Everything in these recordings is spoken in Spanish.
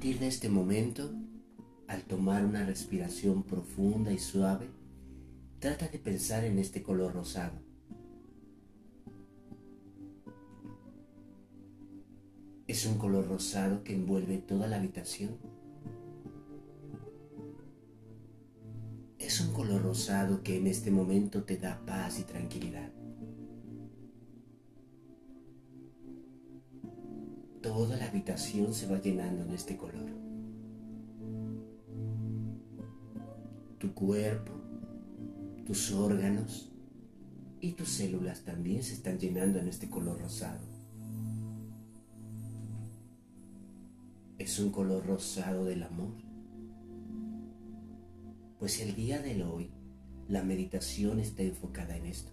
partir de este momento, al tomar una respiración profunda y suave, trata de pensar en este color rosado. Es un color rosado que envuelve toda la habitación. Es un color rosado que en este momento te da paz y tranquilidad. Toda la habitación se va llenando en este color. Tu cuerpo, tus órganos y tus células también se están llenando en este color rosado. Es un color rosado del amor. Pues el día de hoy la meditación está enfocada en esto.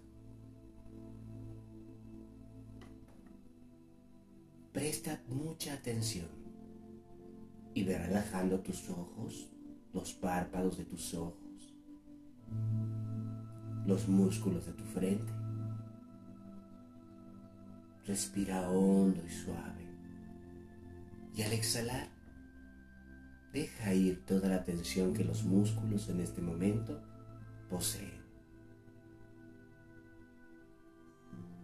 Presta mucha atención y ve relajando tus ojos, los párpados de tus ojos, los músculos de tu frente. Respira hondo y suave. Y al exhalar, deja ir toda la tensión que los músculos en este momento poseen.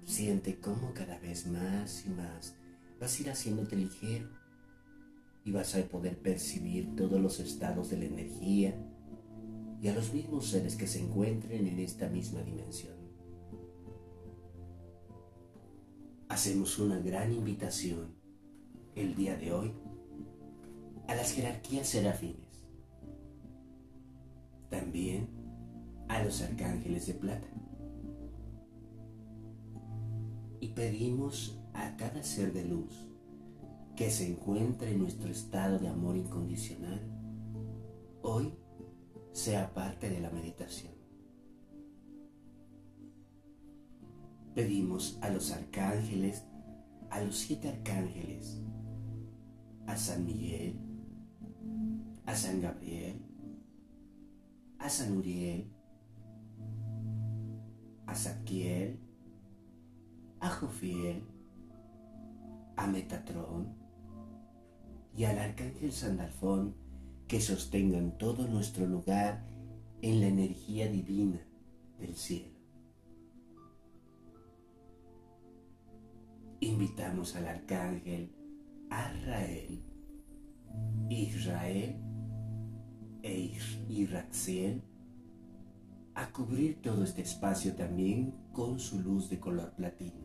Siente cómo cada vez más y más vas a ir haciéndote ligero y vas a poder percibir todos los estados de la energía y a los mismos seres que se encuentren en esta misma dimensión. Hacemos una gran invitación el día de hoy a las jerarquías serafines, también a los arcángeles de plata. Y pedimos a cada ser de luz que se encuentre en nuestro estado de amor incondicional, hoy sea parte de la meditación. Pedimos a los arcángeles, a los siete arcángeles, a San Miguel, a San Gabriel, a San Uriel, a Saquiel, a Jofiel, a Metatrón y al Arcángel Sandalfón que sostengan todo nuestro lugar en la energía divina del cielo. Invitamos al Arcángel Arrael, Israel e Iraxiel a cubrir todo este espacio también con su luz de color platino.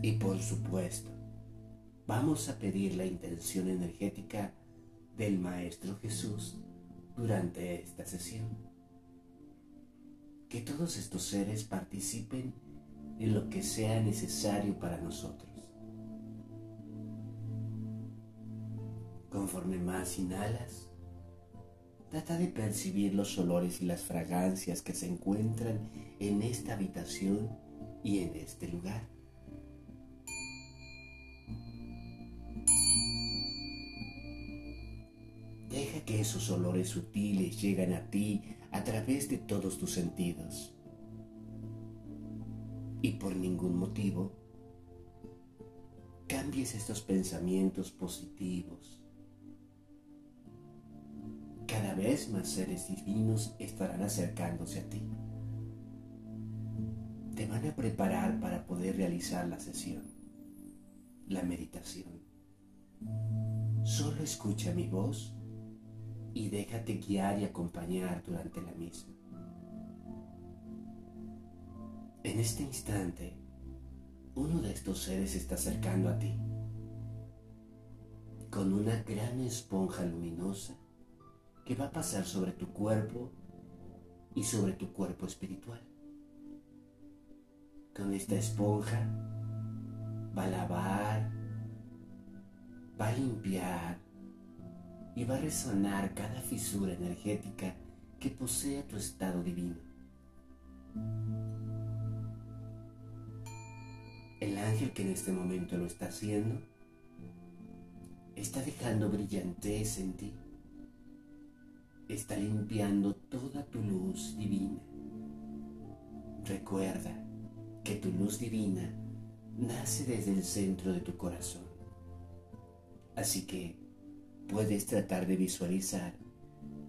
Y por supuesto, vamos a pedir la intención energética del Maestro Jesús durante esta sesión. Que todos estos seres participen en lo que sea necesario para nosotros. Conforme más inhalas, trata de percibir los olores y las fragancias que se encuentran en esta habitación y en este lugar. Que esos olores sutiles lleguen a ti a través de todos tus sentidos. Y por ningún motivo cambies estos pensamientos positivos. Cada vez más seres divinos estarán acercándose a ti. Te van a preparar para poder realizar la sesión, la meditación. Solo escucha mi voz y déjate guiar y acompañar durante la misma. En este instante, uno de estos seres se está acercando a ti con una gran esponja luminosa que va a pasar sobre tu cuerpo y sobre tu cuerpo espiritual. Con esta esponja va a lavar, va a limpiar, y va a resonar cada fisura energética que posea tu estado divino. El ángel que en este momento lo está haciendo está dejando brillantez en ti. Está limpiando toda tu luz divina. Recuerda que tu luz divina nace desde el centro de tu corazón Así que puedes tratar de visualizar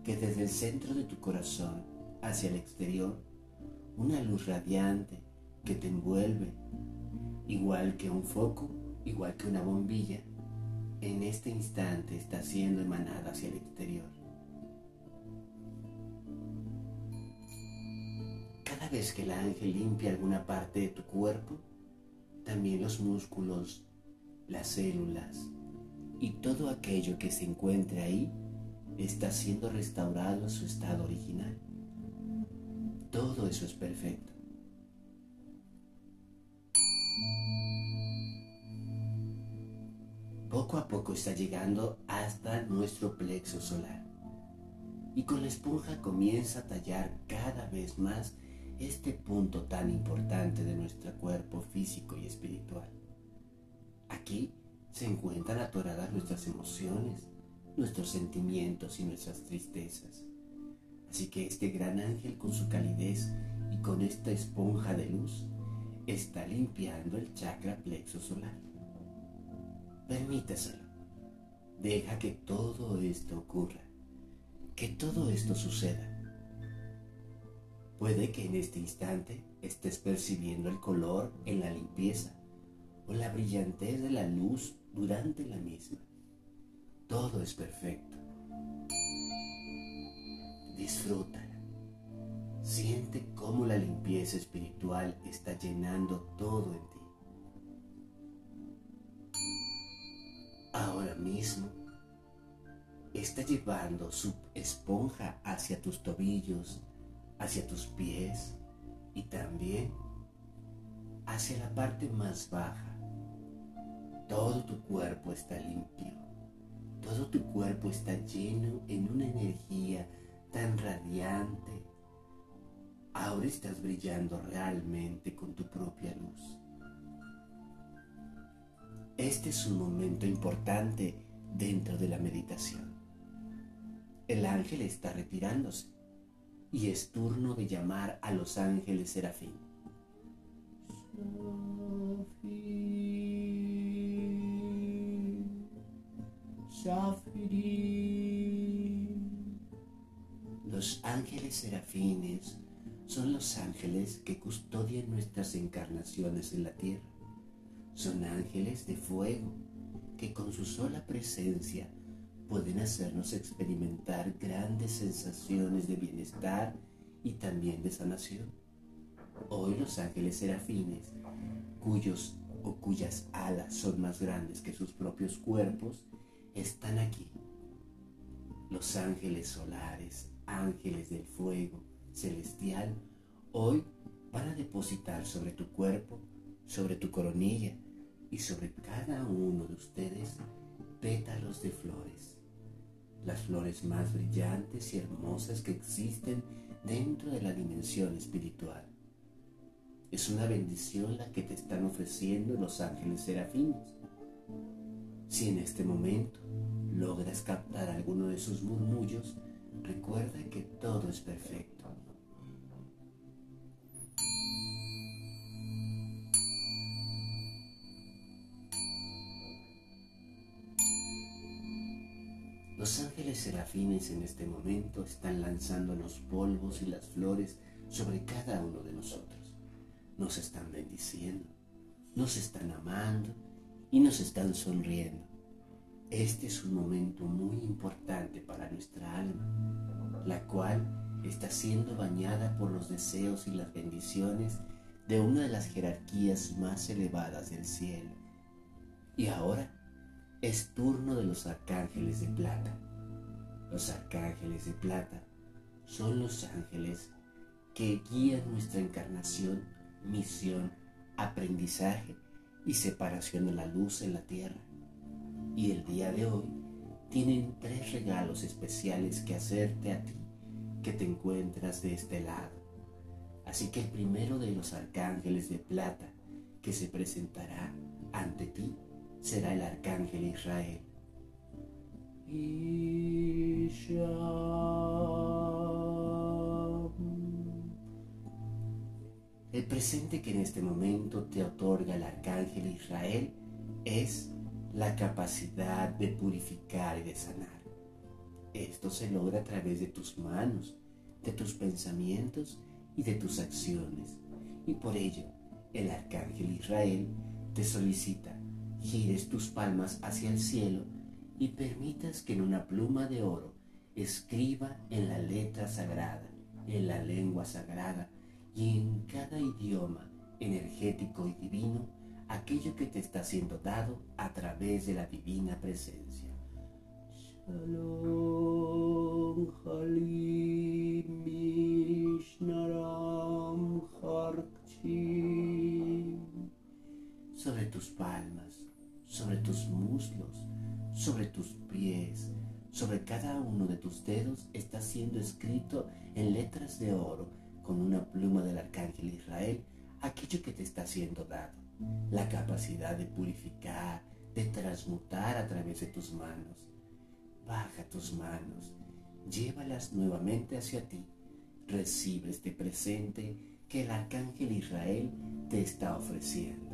que desde el centro de tu corazón hacia el exterior, una luz radiante que te envuelve, igual que un foco, igual que una bombilla, en este instante está siendo emanada hacia el exterior. Cada vez que el ángel limpia alguna parte de tu cuerpo, también los músculos, las células y todo aquello que se encuentre ahí está siendo restaurado a su estado original. Todo eso es perfecto. Poco a poco está llegando hasta nuestro plexo solar. Y con la esponja comienza a tallar cada vez más este punto tan importante de nuestro cuerpo físico y espiritual. Aquí se encuentran atoradas nuestras emociones, nuestros sentimientos y nuestras tristezas. Así que este gran ángel con su calidez y con esta esponja de luz está limpiando el chakra plexo solar. Permíteselo. Deja que todo esto ocurra, que todo esto suceda. Puede que en este instante estés percibiendo el color en la limpieza o la brillantez de la luz durante la misma. Todo es perfecto. Disfrútala. Siente cómo la limpieza espiritual está llenando todo en ti. Ahora mismo está llevando su esponja hacia tus tobillos, hacia tus pies y también hacia la parte más baja. Todo tu cuerpo está limpio. Todo tu cuerpo está lleno en una energía tan radiante. Ahora estás brillando realmente con tu propia luz. Este es un momento importante dentro de la meditación. El ángel está retirándose y es turno de llamar a los ángeles serafín. Los ángeles serafines son los ángeles que custodian nuestras encarnaciones en la tierra. Son ángeles de fuego que con su sola presencia pueden hacernos experimentar grandes sensaciones de bienestar y también de sanación. Hoy los ángeles serafines, cuyos o cuyas alas son más grandes que sus propios cuerpos, están aquí. Los ángeles solares, ángeles del fuego celestial, hoy van a depositar sobre tu cuerpo, sobre tu coronilla y sobre cada uno de ustedes pétalos de flores. Las flores más brillantes y hermosas que existen dentro de la dimensión espiritual. Es una bendición la que te están ofreciendo los ángeles serafines. Si en este momento logras captar alguno de sus murmullos, recuerda que todo es perfecto. Los ángeles serafines en este momento están lanzando los polvos y las flores sobre cada uno de nosotros. Nos están bendiciendo, nos están amando y nos están sonriendo. Este es un momento muy importante para nuestra alma, la cual está siendo bañada por los deseos y las bendiciones de una de las jerarquías más elevadas del cielo. Y ahora es turno de los arcángeles de plata. Los arcángeles de plata son los ángeles que guían nuestra encarnación, misión, aprendizaje y separación de la luz en la tierra. Y el día de hoy tienen tres regalos especiales que hacerte a ti que te encuentras de este lado. Así que el primero de los arcángeles de plata que se presentará ante ti será el arcángel Israel. El presente que en este momento te otorga el arcángel Israel es la capacidad de purificar y de sanar. Esto se logra a través de tus manos, de tus pensamientos y de tus acciones. Y por ello, el arcángel Israel te solicita gires tus palmas hacia el cielo y permitas que en una pluma de oro escriba en la letra sagrada, en la lengua sagrada y en cada idioma energético y divino aquello que te está siendo dado a través de la divina presencia. Shalom Sobre tus palmas, sobre tus muslos, sobre tus pies, sobre cada uno de tus dedos está siendo escrito en letras de oro con una pluma del arcángel Israel aquello que te está siendo dado, la capacidad de purificar, de transmutar a través de tus manos. Baja tus manos, llévalas nuevamente hacia ti, recibe este presente que el arcángel Israel te está ofreciendo.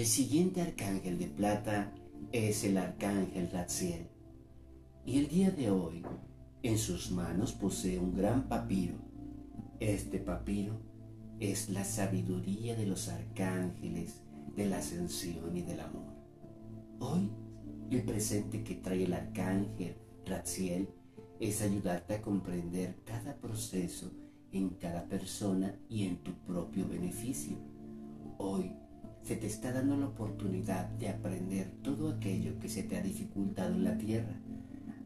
El siguiente arcángel de plata es el arcángel Ratziel. Y el día de hoy, en sus manos posee un gran papiro. Este papiro es la sabiduría de los arcángeles, de la ascensión y del amor. Hoy, el presente que trae el arcángel Ratziel es ayudarte a comprender cada proceso en cada persona y en tu propio beneficio. Hoy, se te está dando la oportunidad de aprender todo aquello que se te ha dificultado en la tierra.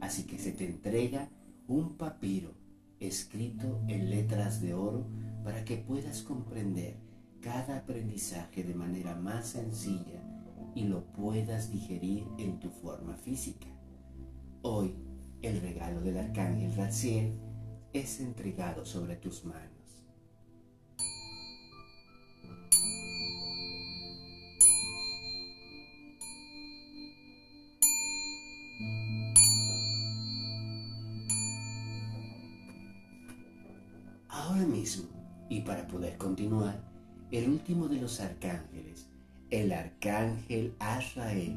Así que se te entrega un papiro escrito en letras de oro para que puedas comprender cada aprendizaje de manera más sencilla y lo puedas digerir en tu forma física. Hoy, el regalo del arcángel Raziel es entregado sobre tus manos. El último de los arcángeles, el arcángel Azrael,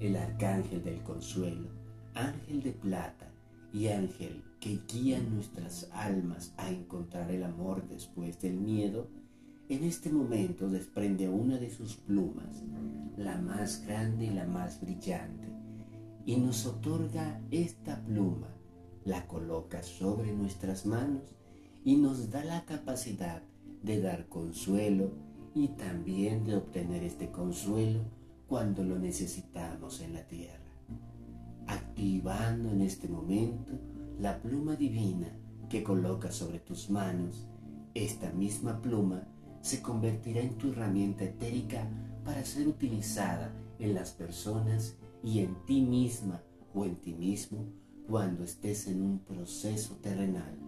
el arcángel del consuelo, ángel de plata y ángel que guía nuestras almas a encontrar el amor después del miedo, en este momento desprende una de sus plumas, la más grande y la más brillante, y nos otorga esta pluma, la coloca sobre nuestras manos y nos da la capacidad de dar consuelo y también de obtener este consuelo cuando lo necesitamos en la tierra. Activando en este momento la pluma divina que coloca sobre tus manos, esta misma pluma se convertirá en tu herramienta etérica para ser utilizada en las personas y en ti misma o en ti mismo cuando estés en un proceso terrenal.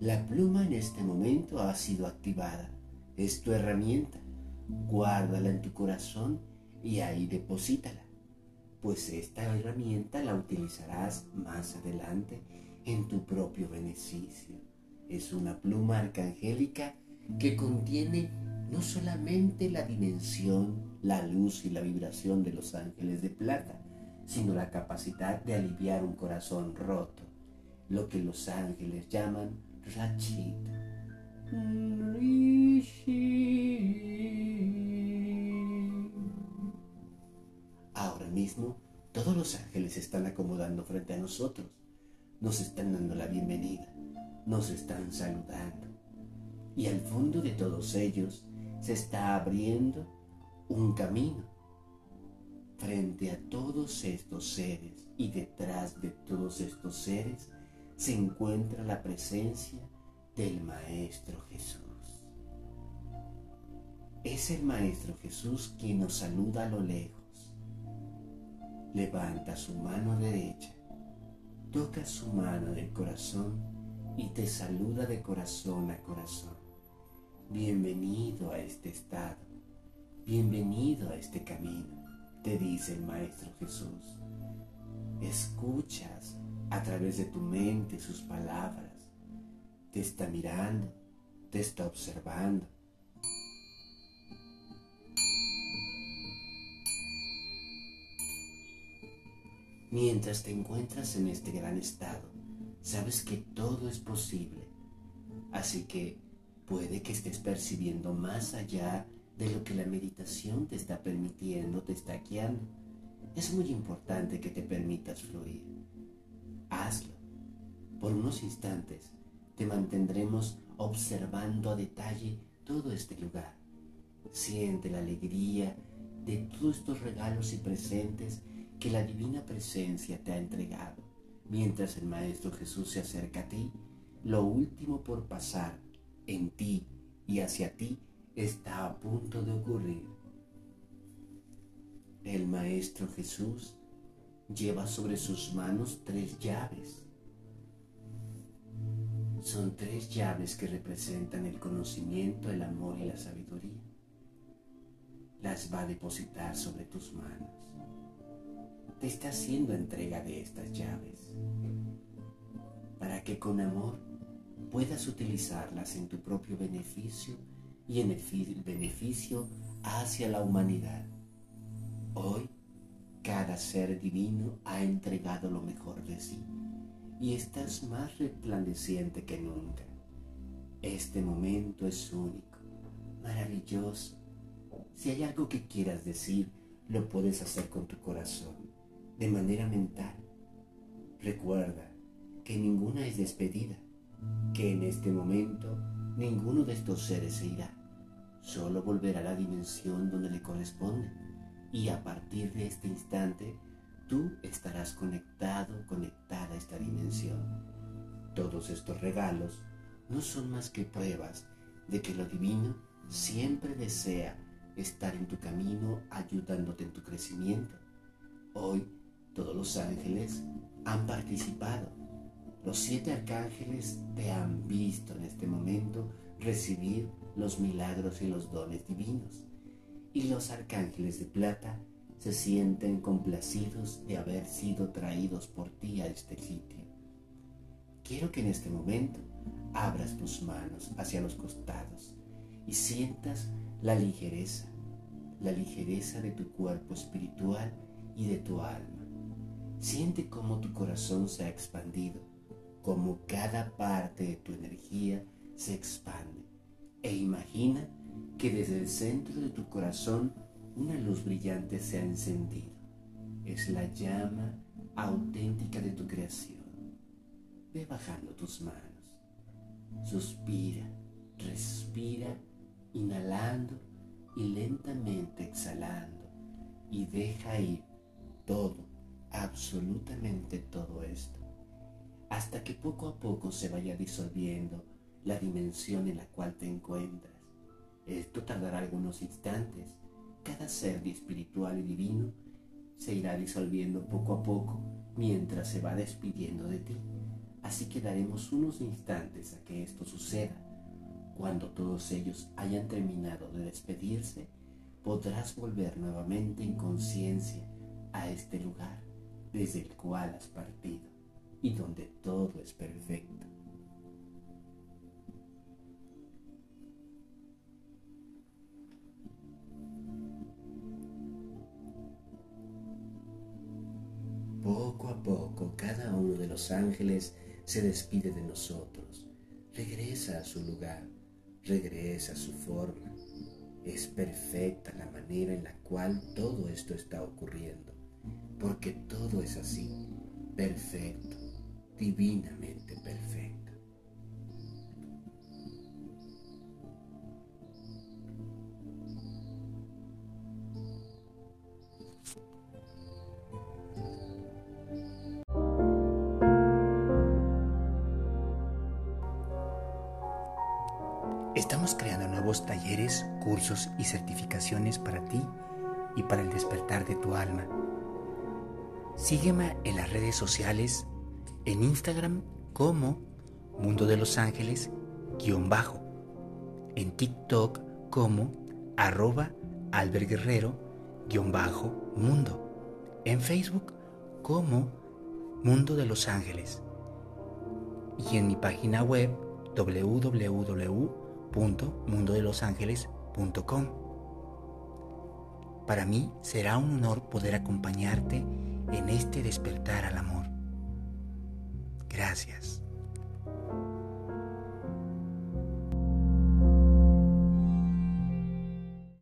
La pluma en este momento ha sido activada. Es tu herramienta. Guárdala en tu corazón y ahí deposítala pues esta herramienta la utilizarás más adelante en tu propio beneficio. Es una pluma arcangélica que contiene no solamente la dimensión, la luz y la vibración de los ángeles de plata, sino la capacidad de aliviar un corazón roto, lo que los ángeles llaman Rachid. Ahora mismo, todos los ángeles se están acomodando frente a nosotros. Nos están dando la bienvenida. Nos están saludando. Y al fondo de todos ellos se está abriendo un camino. Frente a todos estos seres y detrás de todos estos seres se encuentra la presencia del Maestro Jesús. Es el Maestro Jesús quien nos saluda a lo lejos levanta su mano derecha toca su mano del corazón y te saluda de corazón a corazón. Bienvenido a este estado, bienvenido a este camino, te dice el Maestro Jesús. Escuchas a través de tu mente sus palabras, te está mirando, te está observando. Mientras te encuentras en este gran estado, sabes que todo es posible. Así que puede que estés percibiendo más allá de lo que la meditación te está permitiendo, te está guiando. Es muy importante que te permitas fluir. Hazlo. Por unos instantes te mantendremos observando a detalle todo este lugar. Siente la alegría de todos estos regalos y presentes que la divina presencia te ha entregado. Mientras el Maestro Jesús se acerca a ti, lo último por pasar en ti y hacia ti está a punto de ocurrir. El Maestro Jesús lleva sobre sus manos tres llaves. Son tres llaves que representan el conocimiento, el amor y la sabiduría. Las va a depositar sobre tus manos te está haciendo entrega de estas llaves para que con amor puedas utilizarlas en tu propio beneficio y en el beneficio hacia la humanidad. Hoy, cada ser divino ha entregado lo mejor de sí y estás más resplandeciente que nunca. Este momento es único, maravilloso. Si hay algo que quieras decir, lo puedes hacer con tu corazón de manera mental. Recuerda que ninguna es despedida, que en este momento ninguno de estos seres se irá, solo volverá a la dimensión donde le corresponde y a partir de este instante tú estarás conectado, conectada a esta dimensión. Todos estos regalos no son más que pruebas de que lo divino siempre desea estar en tu camino ayudándote en tu crecimiento. Hoy todos los ángeles han participado. Los siete arcángeles te han visto en este momento recibir los milagros y los dones divinos. Y los arcángeles de plata se sienten complacidos de haber sido traídos por ti a este sitio. Quiero que en este momento abras tus manos hacia los costados y sientas la ligereza, la ligereza de tu cuerpo espiritual y de tu alma. Siente cómo tu corazón se ha expandido, cómo cada parte de tu energía se expande. E imagina que desde el centro de tu corazón una luz brillante se ha encendido. Es la llama auténtica de tu creación. Ve bajando tus manos. Suspira, respira, inhalando y lentamente exhalando. Y deja ir todo absolutamente todo esto, hasta que poco a poco se vaya disolviendo la dimensión en la cual te encuentras. Esto tardará algunos instantes. Cada ser espiritual y divino se irá disolviendo poco a poco mientras se va despidiendo de ti. Así que daremos unos instantes a que esto suceda. Cuando todos ellos hayan terminado de despedirse, podrás volver nuevamente en conciencia a este lugar desde el cual has partido y donde todo es perfecto. Poco a poco cada uno de los ángeles se despide de nosotros, regresa a su lugar, regresa a su forma. Es perfecta la manera en la cual todo esto está ocurriendo porque todo es así, perfecto, divinamente perfecto. Sígueme en las redes sociales en Instagram como Mundo de los Ángeles guion bajo, en TikTok como arroba alberguerrero guion bajo mundo, en Facebook como Mundo de los Ángeles. Y en mi página web www.mundodelosangeles.com. Para mí será un honor poder acompañarte en este despertar al amor. Gracias.